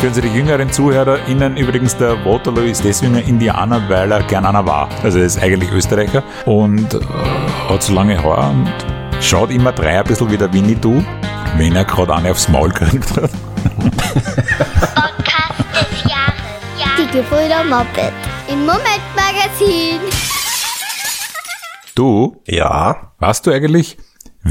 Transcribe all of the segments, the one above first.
Für unsere jüngeren ZuhörerInnen übrigens, der Waterloo ist deswegen ein Indianer, weil er gern einer war. Also er ist eigentlich Österreicher und äh, hat so lange Haare und schaut immer drei ein bisschen wie der Winnetou, wenn er gerade eine aufs Maul gekriegt hat. Podcast des Jahres. Die Gebrüder Moped. Im Momentmagazin. Du, Ja, weißt du eigentlich,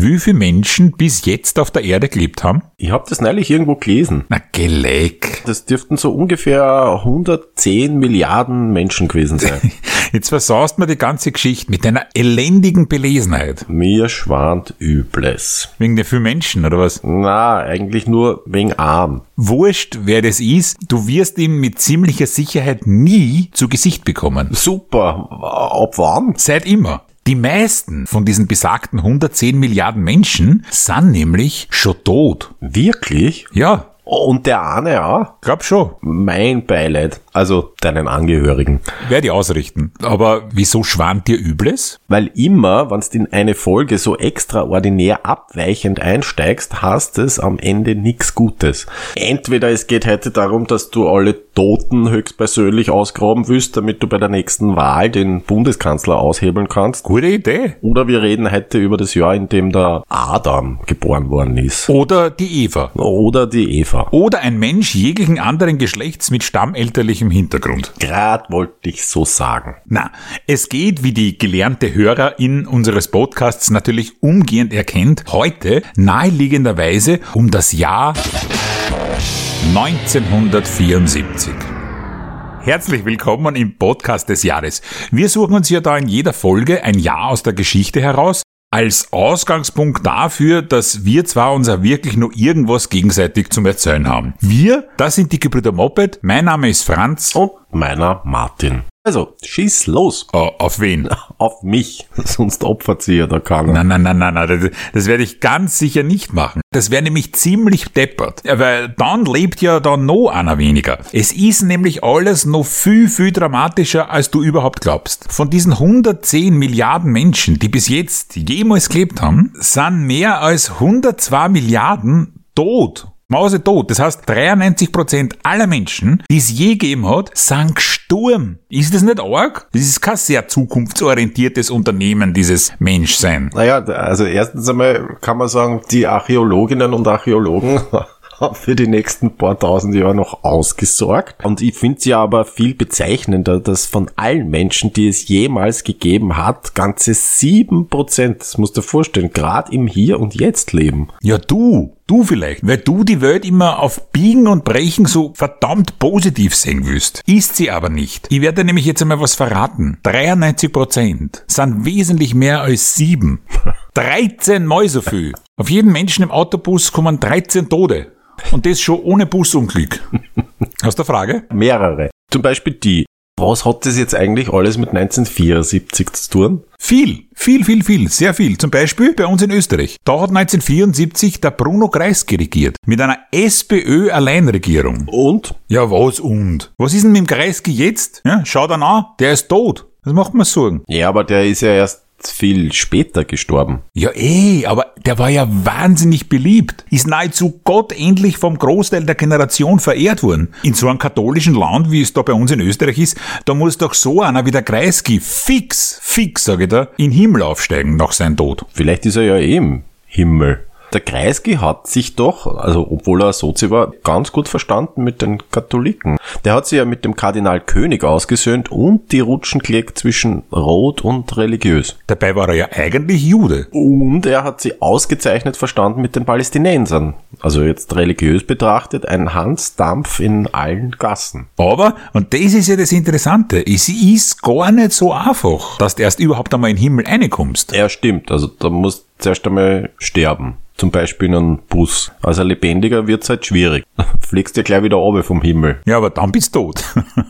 wie viele Menschen bis jetzt auf der Erde gelebt haben? ich habe das neulich irgendwo gelesen. Na, geleck. Das dürften so ungefähr 110 Milliarden Menschen gewesen sein. Jetzt versaust mir die ganze Geschichte mit deiner elendigen Belesenheit. Mir schwant Übles. Wegen der vielen Menschen, oder was? Na, eigentlich nur wegen Arm. Wurscht, wer das ist, du wirst ihn mit ziemlicher Sicherheit nie zu Gesicht bekommen. Super. Ab wann? Seit immer. Die meisten von diesen besagten 110 Milliarden Menschen sind nämlich schon tot. Wirklich? Ja, Und der eine auch? glaub schon. Mein Beileid. Also deinen Angehörigen. Werde ich ausrichten. Aber wieso schwant dir Übles? Weil immer, wenn du in eine Folge so extraordinär abweichend einsteigst, hast es am Ende nichts Gutes. Entweder es geht heute darum, dass du alle Toten höchstpersönlich ausgraben willst, damit du bei der nächsten Wahl den Bundeskanzler aushebeln kannst. Gute Idee. Oder wir reden heute über das Jahr, in dem der Adam geboren worden ist. Oder die Eva. Oder die Eva. Oder ein Mensch jeglichen anderen Geschlechts mit stammelterlichem Hintergrund. Grad wollte ich so sagen. Na, es geht, wie die gelernte Hörerin unseres Podcasts natürlich umgehend erkennt, heute naheliegenderweise um das Jahr 1974. Herzlich willkommen im Podcast des Jahres. Wir suchen uns ja da in jeder Folge ein Jahr aus der Geschichte heraus, als Ausgangspunkt dafür, dass wir zwar unser wirklich nur irgendwas gegenseitig zum Erzählen haben. Wir, das sind die Gebrüder Moped, mein Name ist Franz. Und meiner Martin. Also, schieß los. Oh, auf wen? Auf mich. Sonst opfert sie ja da keiner. Nein, nein, nein, nein, nein, das, das werde ich ganz sicher nicht machen. Das wäre nämlich ziemlich deppert. Weil dann lebt ja dann noch einer weniger. Es ist nämlich alles noch viel, viel dramatischer, als du überhaupt glaubst. Von diesen 110 Milliarden Menschen, die bis jetzt jemals gelebt haben, sind mehr als 102 Milliarden tot. Mause tot. Das heißt, 93% aller Menschen, die es je gegeben hat, sind gestorben. Ist das nicht arg? Das ist kein sehr zukunftsorientiertes Unternehmen, dieses Menschsein. Naja, also erstens einmal kann man sagen, die Archäologinnen und Archäologen haben für die nächsten paar tausend Jahre noch ausgesorgt. Und ich finde es ja aber viel bezeichnender, dass von allen Menschen, die es jemals gegeben hat, ganze sieben Prozent, das musst du dir vorstellen, gerade im Hier und Jetzt leben. Ja, du. Du vielleicht, weil du die Welt immer auf Biegen und Brechen so verdammt positiv sehen willst. Ist sie aber nicht. Ich werde nämlich jetzt einmal was verraten. 93% sind wesentlich mehr als 7. 13 mal so viel. Auf jeden Menschen im Autobus kommen 13 Tode. Und das schon ohne Busunglück. Hast du eine Frage? Mehrere. Zum Beispiel die. Was hat das jetzt eigentlich alles mit 1974 zu tun? Viel, viel, viel, viel, sehr viel. Zum Beispiel bei uns in Österreich. Da hat 1974 der Bruno Kreisky regiert. Mit einer SPÖ-Alleinregierung. Und? Ja, was und? Was ist denn mit dem Kreisky jetzt? Ja, schau dann an, der ist tot. Das macht mir Sorgen. Ja, aber der ist ja erst viel später gestorben. Ja, eh, aber der war ja wahnsinnig beliebt. Ist nahezu gottähnlich vom Großteil der Generation verehrt worden. In so einem katholischen Land, wie es da bei uns in Österreich ist, da muss doch so einer wie der Kreisky fix, fix, sage ich da, in Himmel aufsteigen nach seinem Tod. Vielleicht ist er ja eh im Himmel. Der Kreisky hat sich doch, also obwohl er Sozi war, ganz gut verstanden mit den Katholiken. Der hat sich ja mit dem Kardinal König ausgesöhnt und die Rutschen gelegt zwischen rot und religiös. Dabei war er ja eigentlich Jude. Und er hat sie ausgezeichnet verstanden mit den Palästinensern. Also jetzt religiös betrachtet ein Hansdampf in allen Gassen. Aber, und das ist ja das Interessante, es ist gar nicht so einfach, dass du erst überhaupt einmal in den Himmel reinkommst. Ja, stimmt. Also da musst du zuerst einmal sterben. Zum Beispiel in einem Bus. Also lebendiger wird's halt schwierig. Fliegst ja gleich wieder runter vom Himmel. Ja, aber dann bist du tot.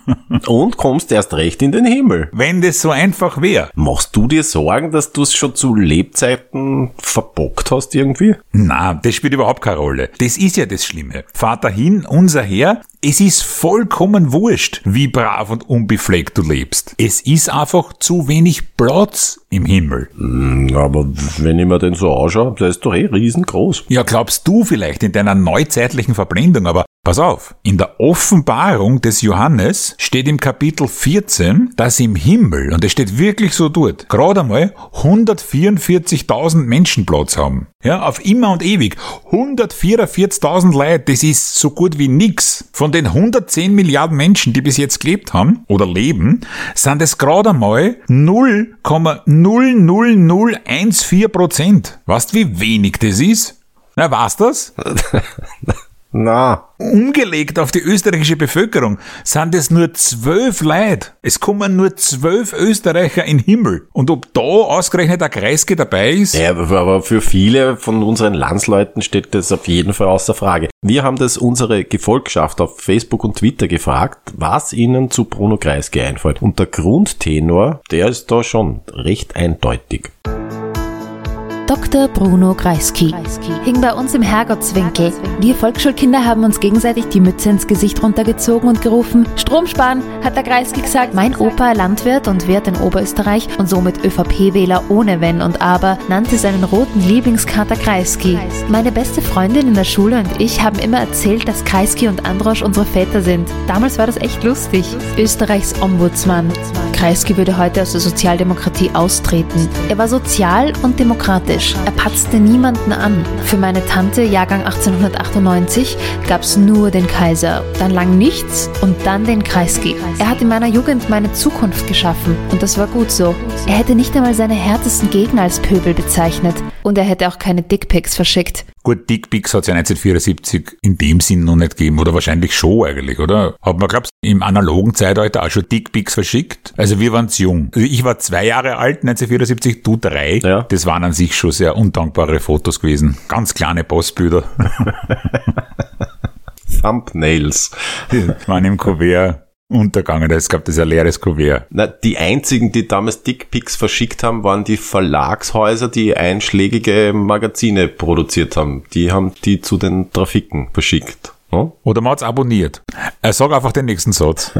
Und kommst erst recht in den Himmel. Wenn das so einfach wäre. Machst du dir Sorgen, dass du es schon zu Lebzeiten verbockt hast irgendwie? Na, das spielt überhaupt keine Rolle. Das ist ja das Schlimme. Vater hin, unser Herr, es ist vollkommen wurscht, wie brav und unbefleckt du lebst. Es ist einfach zu wenig Platz im Himmel. Hm, Aber wenn ich mir den so anschaue, der ist doch eh riesengroß. Ja, glaubst du vielleicht in deiner neuzeitlichen Verblendung, aber Pass auf, in der Offenbarung des Johannes steht im Kapitel 14, dass im Himmel, und es steht wirklich so dort, gerade einmal 144.000 Menschen Platz haben. Ja, auf immer und ewig. 144.000 Leute, das ist so gut wie nix. Von den 110 Milliarden Menschen, die bis jetzt gelebt haben oder leben, sind es gerade einmal 0,00014 Prozent. Weißt wie wenig das ist? Na, war's das? Na, Umgelegt auf die österreichische Bevölkerung sind es nur zwölf Leute. Es kommen nur zwölf Österreicher in den Himmel. Und ob da ausgerechnet ein Kreisky dabei ist? ja, aber für viele von unseren Landsleuten steht das auf jeden Fall außer Frage. Wir haben das unsere Gefolgschaft auf Facebook und Twitter gefragt, was ihnen zu Bruno Kreisky einfällt. Und der Grundtenor, der ist da schon recht eindeutig. Dr. Bruno Kreisky hing bei uns im Herrgottswinkel. Wir Volksschulkinder haben uns gegenseitig die Mütze ins Gesicht runtergezogen und gerufen, Strom sparen, hat der Kreisky gesagt. Mein Opa, Landwirt und Wirt in Oberösterreich und somit ÖVP-Wähler ohne Wenn und Aber, nannte seinen roten Lieblingskater Kreisky. Meine beste Freundin in der Schule und ich haben immer erzählt, dass Kreisky und Androsch unsere Väter sind. Damals war das echt lustig. Österreichs Ombudsmann. Kreisky würde heute aus der Sozialdemokratie austreten. Er war sozial und demokratisch. Er patzte niemanden an. Für meine Tante, Jahrgang 1898, gab's nur den Kaiser, dann lang nichts und dann den Kreisky. Er hat in meiner Jugend meine Zukunft geschaffen und das war gut so. Er hätte nicht einmal seine härtesten Gegner als Pöbel bezeichnet und er hätte auch keine Dickpics verschickt. Gut, Dickpics hat es ja 1974 in dem Sinn noch nicht gegeben, oder wahrscheinlich schon eigentlich, oder? Hat man, glaubst im analogen Zeitalter auch schon Dickpics verschickt? Also wir waren's jung. Also ich war zwei Jahre alt, 1974, du drei. Ja. Das waren an sich schon sehr undankbare Fotos gewesen. Ganz kleine Postbilder. Thumbnails. waren im Kuvert untergegangen. Es gab das ein leeres Kuvert. Na, die einzigen, die damals Dickpics verschickt haben, waren die Verlagshäuser, die einschlägige Magazine produziert haben. Die haben die zu den Trafiken verschickt. Hm? Oder man hat's abonniert. Äh, sag einfach den nächsten Satz.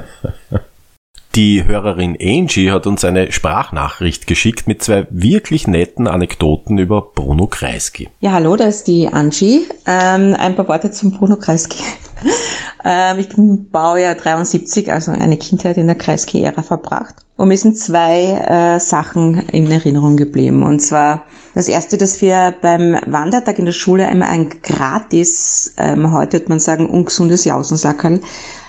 Die Hörerin Angie hat uns eine Sprachnachricht geschickt mit zwei wirklich netten Anekdoten über Bruno Kreisky. Ja, hallo, da ist die Angie. Ähm, ein paar Worte zum Bruno Kreisky. ähm, ich bin Baujahr 73, also eine Kindheit in der Kreisky-Ära verbracht. Und mir sind zwei äh, Sachen in Erinnerung geblieben. Und zwar das erste, dass wir beim Wandertag in der Schule einmal ein gratis, ähm, heute würde man sagen, ungesundes Jausensackerl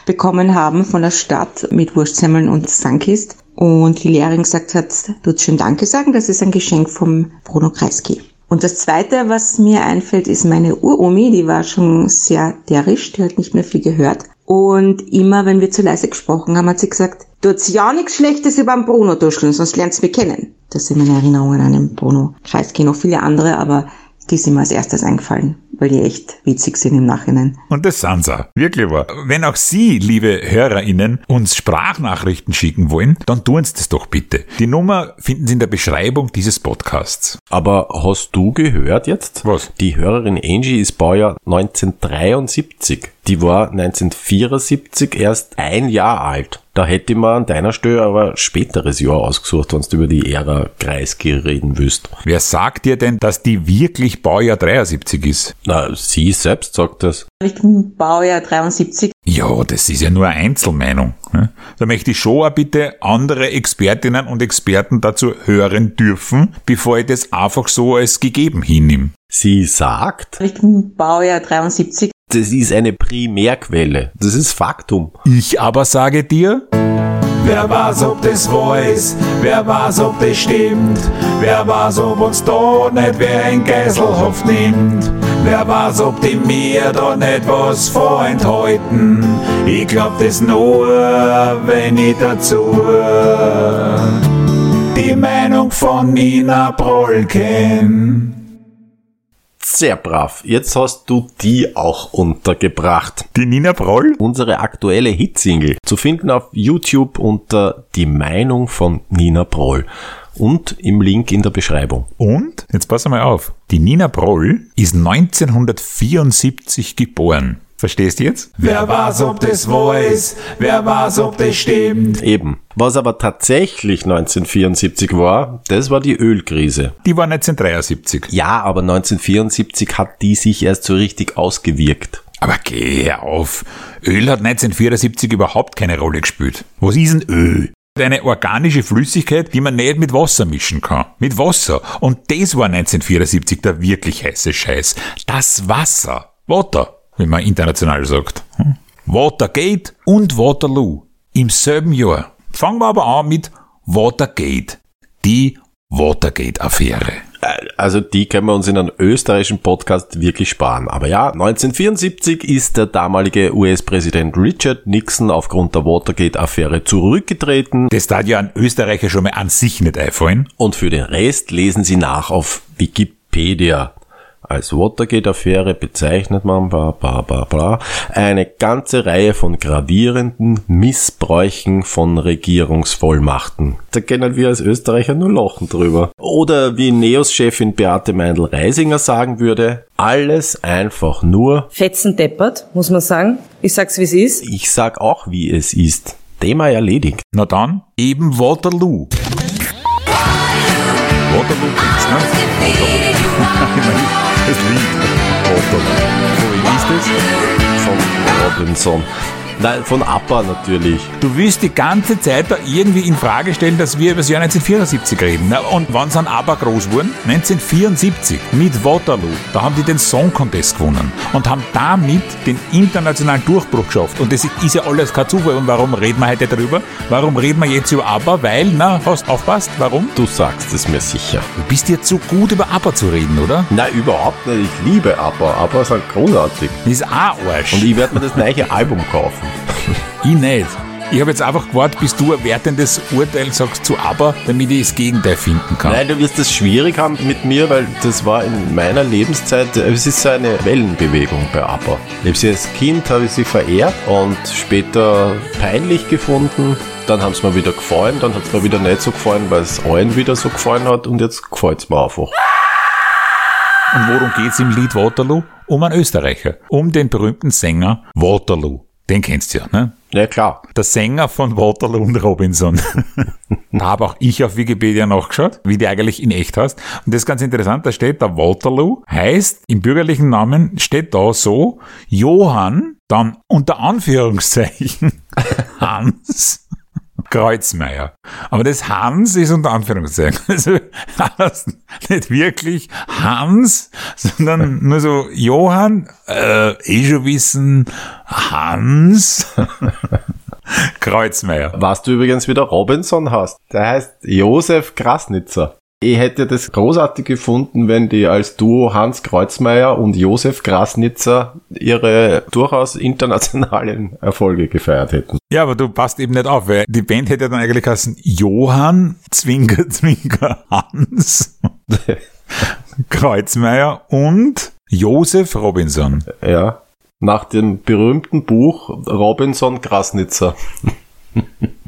bekommen haben von der Stadt mit Wurstsemmeln und Sankist. Und die Lehrerin gesagt hat, tut schön Danke sagen, das ist ein Geschenk vom Bruno Kreisky. Und das zweite, was mir einfällt, ist meine Uromi, die war schon sehr derisch, die hat nicht mehr viel gehört. Und immer, wenn wir zu leise gesprochen haben, hat sie gesagt, tut's ja nichts Schlechtes über den Bruno duscheln, sonst lernst du mich kennen. Das sind meine Erinnerungen an den Bruno Kreisky, noch viele andere, aber die sind mir als erstes eingefallen, weil die echt witzig sind im Nachhinein. Und das sind sie. Wirklich wahr. Wenn auch Sie, liebe HörerInnen, uns Sprachnachrichten schicken wollen, dann tun Sie das doch bitte. Die Nummer finden Sie in der Beschreibung dieses Podcasts. Aber hast du gehört jetzt? Was? Die Hörerin Angie ist Baujahr 1973. Die war 1974 erst ein Jahr alt. Da hätte man an deiner Stelle aber späteres Jahr ausgesucht, wenn du über die Ära Kreisky reden willst. Wer sagt dir denn, dass die wirklich Baujahr 73 ist? Na, sie selbst sagt das. Ich bin Baujahr 73. Ja, das ist ja nur eine Einzelmeinung. ne? Da möchte ich schon auch bitte andere Expertinnen und Experten dazu hören dürfen, bevor ich das einfach so als gegeben hinnehme. Sie sagt, Ich bin Baujahr 73. das ist eine Primärquelle. Das ist Faktum. Ich aber sage dir, Wer weiß, ob das ist, wer weiß, ob das stimmt, wer weiß, ob uns da nicht wer in Geiselhaft nimmt, wer weiß, ob die mir da nicht was vorenthalten. Ich glaub das nur, wenn ich dazu die Meinung von Nina Broll kenn. Sehr brav. Jetzt hast du die auch untergebracht. Die Nina Broll? Unsere aktuelle Hitsingle zu finden auf YouTube unter Die Meinung von Nina Broll und im Link in der Beschreibung. Und, jetzt pass mal auf, die Nina Broll ist 1974 geboren. Verstehst du jetzt? Wer weiß, ob das ist, wer weiß, ob das stimmt. Eben. Was aber tatsächlich 1974 war, das war die Ölkrise. Die war 1973. Ja, aber 1974 hat die sich erst so richtig ausgewirkt. Aber geh auf. Öl hat 1974 überhaupt keine Rolle gespielt. Was ist denn Öl? Eine organische Flüssigkeit, die man nicht mit Wasser mischen kann. Mit Wasser. Und das war 1974 der wirklich heiße Scheiß. Das Wasser. Water, wie man international sagt. Hm? Watergate und Waterloo. Im selben Jahr. Fangen wir aber an mit Watergate. Die Watergate-Affäre. Also die können wir uns in einem österreichischen Podcast wirklich sparen. Aber ja, 1974 ist der damalige US-Präsident Richard Nixon aufgrund der Watergate-Affäre zurückgetreten. Das tat ja ein Österreicher schon mal an sich nicht einfallen. Und für den Rest lesen Sie nach auf Wikipedia. Als Watergate-Affäre bezeichnet man bla, bla, bla, bla, eine ganze Reihe von gravierenden Missbräuchen von Regierungsvollmachten. Da können wir als Österreicher nur lachen drüber. Oder wie Neos-Chefin Beate Meindl-Reisinger sagen würde, alles einfach nur, Fetzen deppert, muss man sagen. Ich sag's wie es ist. ich sag auch wie es ist. Thema erledigt. Na dann, eben Waterloo. Waterloo gibt's, ne? Waterloo. et liv åpen. Egoistisk som Robinson. Nein, von APPA natürlich. Du willst die ganze Zeit da irgendwie in Frage stellen, dass wir über das Jahr 1974 reden. Na, und wann sind aber groß geworden? 1974 mit Waterloo. Da haben die den Song Contest gewonnen und haben damit den internationalen Durchbruch geschafft. Und das ist ja alles kein Zufall. Und warum reden wir heute darüber? Warum reden wir jetzt über ABBA? Weil, na, hast aufpasst, warum? Du sagst es mir sicher. Du bist dir zu gut über ABBA zu reden, oder? Na, überhaupt nicht. Ich liebe ABBA. ABBA sind großartig. Das ist auch Arsch. Und ich werde mir das neue Album kaufen. Ich nicht. Ich habe jetzt einfach gewartet, bis du ein wertendes Urteil sagst zu ABBA, damit ich das Gegenteil finden kann. Nein, du wirst das schwierig haben mit mir, weil das war in meiner Lebenszeit, es ist so eine Wellenbewegung bei ABBA. Ich habe sie als Kind habe ich sie verehrt und später peinlich gefunden. Dann haben sie mir wieder gefallen, dann hat es mir wieder nicht so gefallen, weil es allen wieder so gefallen hat und jetzt gefällt es mir einfach. Und worum geht's im Lied Waterloo? Um einen Österreicher. Um den berühmten Sänger Waterloo. Den kennst du ja, ne? Ja, klar. Der Sänger von Waterloo und Robinson. da habe auch ich auf Wikipedia nachgeschaut, wie die eigentlich in echt heißt. Und das ist ganz interessant, da steht da Waterloo, heißt im bürgerlichen Namen steht da so Johann, dann unter Anführungszeichen Hans Kreuzmeier. Aber das Hans ist unter Anführungszeichen. Also nicht wirklich Hans, sondern nur so Johann, äh, eh schon wissen, Hans Kreuzmeier. Was du übrigens wieder Robinson hast, der heißt Josef Grasnitzer. Ich hätte das großartig gefunden, wenn die als Duo Hans Kreuzmeier und Josef Grasnitzer ihre durchaus internationalen Erfolge gefeiert hätten. Ja, aber du passt eben nicht auf, weil die Band hätte dann eigentlich heißen Johann Zwinker Zwinker Hans Kreuzmeier und Josef Robinson. Ja. Nach dem berühmten Buch Robinson Grasnitzer.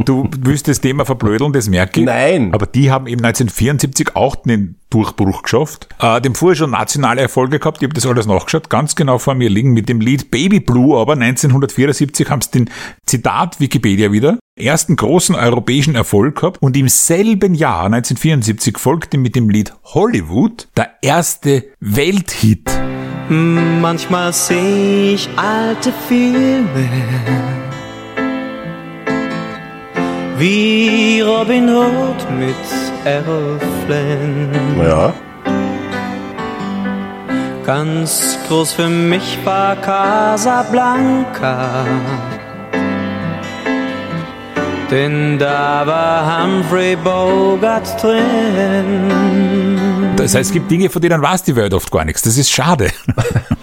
Du willst das Thema verblödeln, das merke ich. Nein. Aber die haben eben 1974 auch den Durchbruch geschafft. Äh, dem vorher schon nationale Erfolge gehabt. Ich habe das alles nachgeschaut, ganz genau vor mir liegen mit dem Lied Baby Blue. Aber 1974 haben sie den Zitat Wikipedia wieder ersten großen europäischen Erfolg gehabt und im selben Jahr 1974 folgte mit dem Lied Hollywood der erste Welthit. Manchmal sehe ich alte Filme wie Robin Hood mit Errol Flynn. Ja. Ganz groß für mich war Casablanca. Denn da war Humphrey Bogart drin. Das heißt, es gibt Dinge, von denen weiß die Welt oft gar nichts. Das ist schade.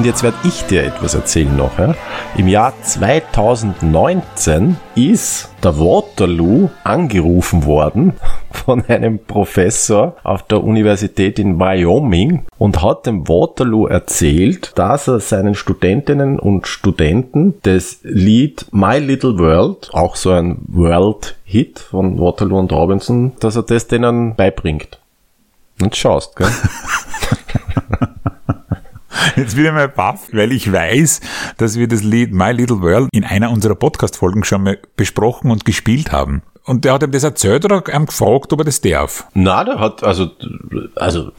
Und jetzt werde ich dir etwas erzählen noch. Ja? Im Jahr 2019 ist der Waterloo angerufen worden von einem Professor auf der Universität in Wyoming und hat dem Waterloo erzählt, dass er seinen Studentinnen und Studenten das Lied My Little World, auch so ein World-Hit von Waterloo und Robinson, dass er das denen beibringt. Und schaust, gell? Jetzt wieder mal baff, weil ich weiß, dass wir das Lied My Little World in einer unserer Podcast-Folgen schon mal besprochen und gespielt haben. Und der hat ihm das erzählt oder ihm gefragt, ob er das darf? Na, der hat, also, also,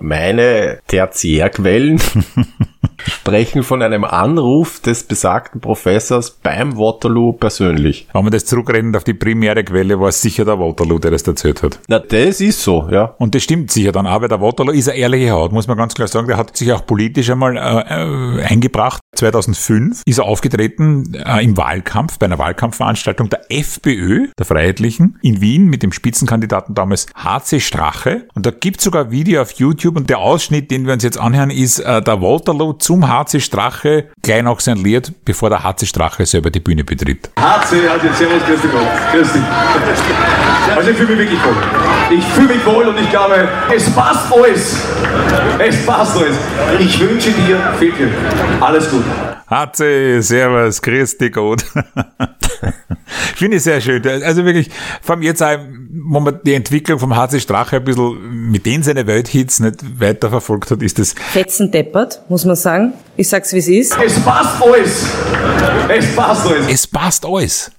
meine Tertiärquellen sprechen von einem Anruf des besagten Professors beim Waterloo persönlich. Wenn man das zurückrennt auf die primäre Quelle, war es sicher der Waterloo, der das erzählt hat. Na, das ist so, ja. Und das stimmt sicher dann auch, weil der Waterloo ist eine ehrliche Haut, muss man ganz klar sagen. Der hat sich auch politisch einmal äh, äh, eingebracht. 2005 ist er aufgetreten äh, im Wahlkampf, bei einer Wahlkampfveranstaltung der FPÖ, der Freiheitlichen, in Wien mit dem Spitzenkandidaten damals HC Strache. Und da gibt sogar ein Video auf YouTube und der Ausschnitt, den wir uns jetzt anhören, ist äh, der Waterloo zum HC Strache, gleich nach sein Lied, bevor der HC Strache selber die Bühne betritt. HC hat jetzt Servus, grüß dich Gott. Grüß dich. Also ich fühle mich wirklich wohl. Ich fühle mich wohl und ich glaube, es passt alles. Es passt alles. Ich wünsche dir viel Glück. Alles Gute. HC, Servus, grüß dich Gott. Finde ich sehr schön. Also wirklich, allem jetzt auch, wo man die Entwicklung vom HC Strache ein bisschen mit den seine Welthits nicht weiter verfolgt hat, ist das Fetzen deppert, muss man sagen. Ich sag's wie es ist. Es passt alles. Es passt alles. es passt alles.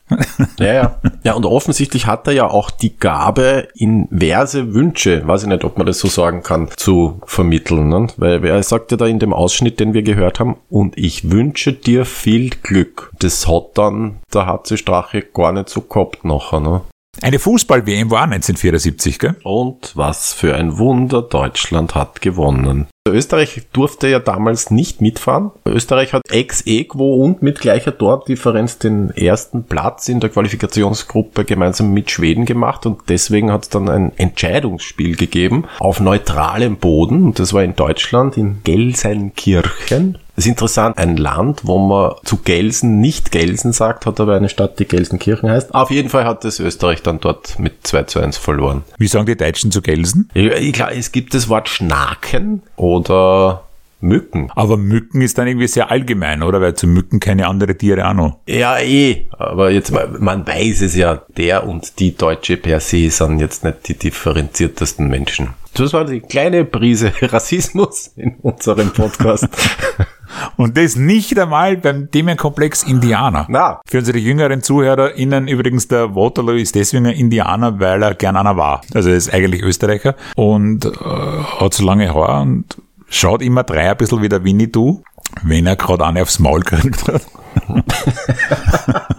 Ja, ja. Ja, und offensichtlich hat er ja auch die Gabe, inverse Wünsche, weiß ich nicht, ob man das so sagen kann, zu vermitteln. Ne? Weil er sagt ja da in dem Ausschnitt, den wir gehört haben, und ich wünsche dir viel Glück. Das hat dann der HC Strache gar nicht so gehabt nachher. Ne? Eine Fußball-WM war auch 1974, gell? Und was für ein Wunder, Deutschland hat gewonnen. Österreich durfte ja damals nicht mitfahren. Österreich hat ex equo und mit gleicher Tordifferenz den ersten Platz in der Qualifikationsgruppe gemeinsam mit Schweden gemacht und deswegen hat es dann ein Entscheidungsspiel gegeben auf neutralem Boden und das war in Deutschland in Gelsenkirchen. Das ist interessant, ein Land, wo man zu Gelsen nicht Gelsen sagt, hat aber eine Stadt, die Gelsenkirchen heißt. Auf jeden Fall hat das Österreich dann dort mit 2 zu 1 verloren. Wie sagen die Deutschen zu Gelsen? Ja, ich glaube, es gibt das Wort Schnaken oder Mücken. Aber Mücken ist dann irgendwie sehr allgemein, oder? Weil zu Mücken keine andere Tiere auch noch. Ja, eh. Aber jetzt, man weiß es ja, der und die Deutsche per se sind jetzt nicht die differenziertesten Menschen. Das war die kleine Prise Rassismus in unserem Podcast. Und das nicht einmal beim Themenkomplex Indianer. Na. Für unsere jüngeren ZuhörerInnen übrigens, der Waterloo ist deswegen ein Indianer, weil er gern einer war. Also er ist eigentlich Österreicher und äh, hat so lange Haare und schaut immer drei ein bisschen wie der Winnetou, wenn er gerade eine aufs Maul gekriegt hat.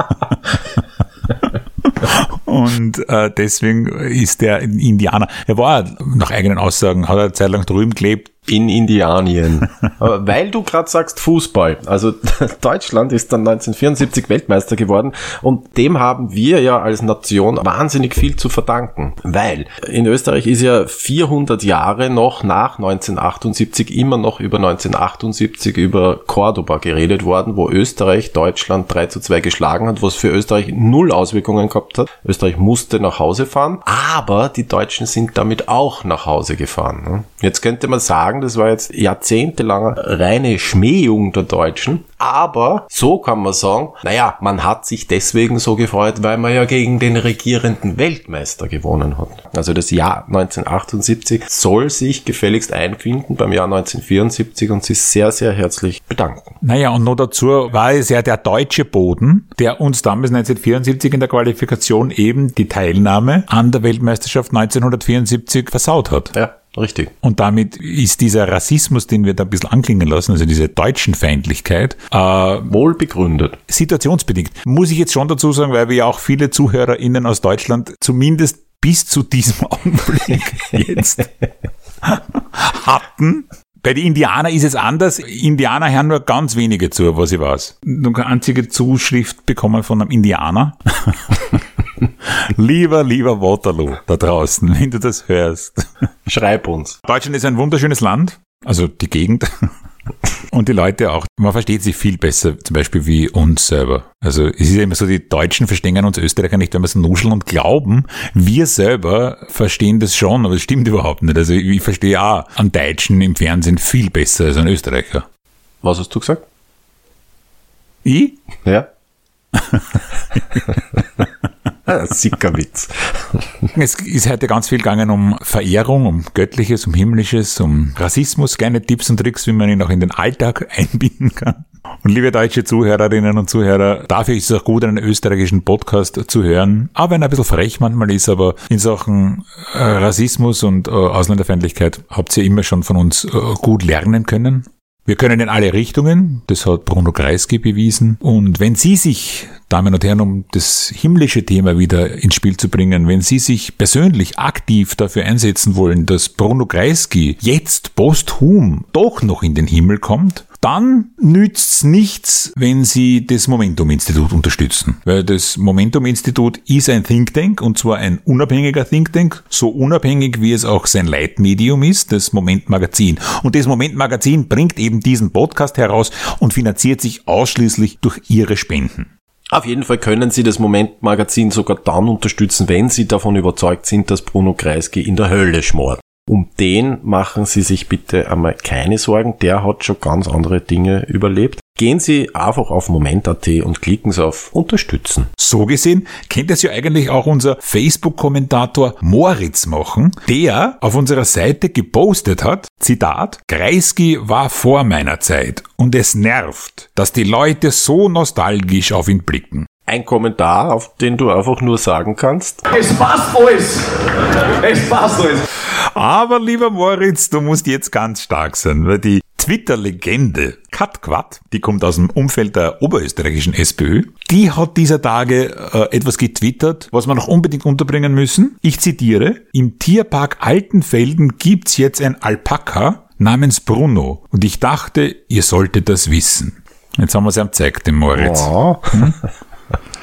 Und äh, deswegen ist der ein Indianer. Er war nach eigenen Aussagen, hat er eine Zeit lang drüben gelebt, in Indianien. Aber weil du gerade sagst Fußball, also Deutschland ist dann 1974 Weltmeister geworden und dem haben wir ja als Nation wahnsinnig viel zu verdanken, weil in Österreich ist ja 400 Jahre noch nach 1978 immer noch über 1978 über Cordoba geredet worden, wo Österreich Deutschland 3 zu 2 geschlagen hat, was für Österreich null Auswirkungen gehabt hat. Österreich musste nach Hause fahren, aber die Deutschen sind damit auch nach Hause gefahren. ne? Jetzt könnte man sagen, das war jetzt jahrzehntelange reine Schmähung der Deutschen. Aber so kann man sagen, naja, man hat sich deswegen so gefreut, weil man ja gegen den regierenden Weltmeister gewonnen hat. Also das Jahr 1978 soll sich gefälligst einfinden beim Jahr 1974 und sich sehr, sehr herzlich bedanken. Naja, und noch dazu war es ja der deutsche Boden, der uns damals 1974 in der Qualifikation eben die Teilnahme an der Weltmeisterschaft 1974 versaut hat. Ja, richtig. Und damit ist dieser Rassismus, den wir da ein bisschen anklingen lassen, also diese deutschen Feindlichkeit, äh, Wohl begründet. situationsbedingt. Muss ich jetzt schon dazu sagen, weil wir ja auch viele ZuhörerInnen aus Deutschland zumindest bis zu diesem Augenblick jetzt hatten. Bei den Indianer ist es anders. Indianer hören nur ganz wenige zu, was ich weiß. Nur keine einzige Zuschrift bekommen von einem Indianer. lieber, lieber Waterloo da draußen, wenn du das hörst. Schreib uns. Deutschland ist ein wunderschönes Land, also die Gegend. Und die Leute auch. Man versteht sich viel besser, zum Beispiel wie uns selber. Also es ist ja immer so, die Deutschen verstehen uns Österreicher nicht, wenn wir es nuscheln und glauben, wir selber verstehen das schon, aber es stimmt überhaupt nicht. Also ich verstehe auch einen Deutschen im Fernsehen viel besser als einen Österreicher. Was hast du gesagt? Ich? Ja. Sicker Witz. Es ist heute ganz viel gegangen um Verehrung, um Göttliches, um Himmlisches, um Rassismus, kleine Tipps und Tricks, wie man ihn auch in den Alltag einbinden kann. Und liebe deutsche Zuhörerinnen und Zuhörer, dafür ist es auch gut, einen österreichischen Podcast zu hören. Auch wenn er ein bisschen frech manchmal ist, aber in Sachen äh, Rassismus und äh, Ausländerfeindlichkeit habt ihr immer schon von uns äh, gut lernen können. Wir können in alle Richtungen, das hat Bruno Kreisky bewiesen. Und wenn Sie sich, Damen und Herren, um das himmlische Thema wieder ins Spiel zu bringen, wenn Sie sich persönlich aktiv dafür einsetzen wollen, dass Bruno Kreisky jetzt posthum doch noch in den Himmel kommt, dann nützt's nichts, wenn Sie das Momentum-Institut unterstützen. Weil das Momentum-Institut ist ein Think Tank und zwar ein unabhängiger Think Tank, so unabhängig wie es auch sein Leitmedium ist, das Moment-Magazin. Und das Moment-Magazin bringt eben diesen Podcast heraus und finanziert sich ausschließlich durch Ihre Spenden. Auf jeden Fall können Sie das Moment-Magazin sogar dann unterstützen, wenn Sie davon überzeugt sind, dass Bruno Kreisky in der Hölle schmort. Um den machen Sie sich bitte einmal keine Sorgen, der hat schon ganz andere Dinge überlebt. Gehen Sie einfach auf Moment.at und klicken Sie auf Unterstützen. So gesehen könnte es ja eigentlich auch unser Facebook-Kommentator Moritz machen, der auf unserer Seite gepostet hat, Zitat, Kreisky war vor meiner Zeit und es nervt, dass die Leute so nostalgisch auf ihn blicken. Ein Kommentar, auf den du einfach nur sagen kannst. Es passt alles. Es passt alles. Aber lieber Moritz, du musst jetzt ganz stark sein, weil die Twitter-Legende Kat Quat, die kommt aus dem Umfeld der oberösterreichischen SPÖ, die hat dieser Tage äh, etwas getwittert, was wir noch unbedingt unterbringen müssen. Ich zitiere, im Tierpark Altenfelden gibt's jetzt ein Alpaka namens Bruno und ich dachte, ihr solltet das wissen. Jetzt haben wir es ihm gezeigt, dem Moritz. Ja.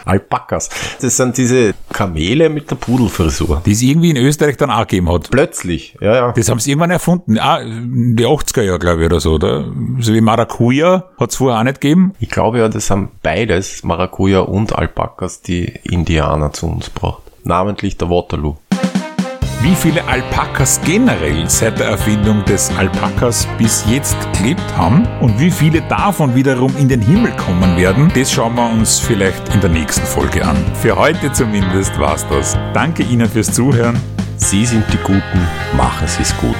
Alpakas. Das sind diese Kamele mit der Pudelfrisur. Die es irgendwie in Österreich dann auch gegeben hat. Plötzlich, ja, ja. Das haben sie irgendwann erfunden. Ah, die 80er Jahre, glaube ich, oder so, oder? So wie Maracuja hat es vorher auch nicht gegeben. Ich glaube ja, das haben beides, Maracuja und Alpakas, die Indianer zu uns gebracht. Namentlich der Waterloo. Wie viele Alpakas generell seit der Erfindung des Alpakas bis jetzt gelebt haben und wie viele davon wiederum in den Himmel kommen werden, das schauen wir uns vielleicht in der nächsten Folge an. Für heute zumindest war's das. Danke Ihnen fürs Zuhören. Sie sind die Guten, machen Sie es gut.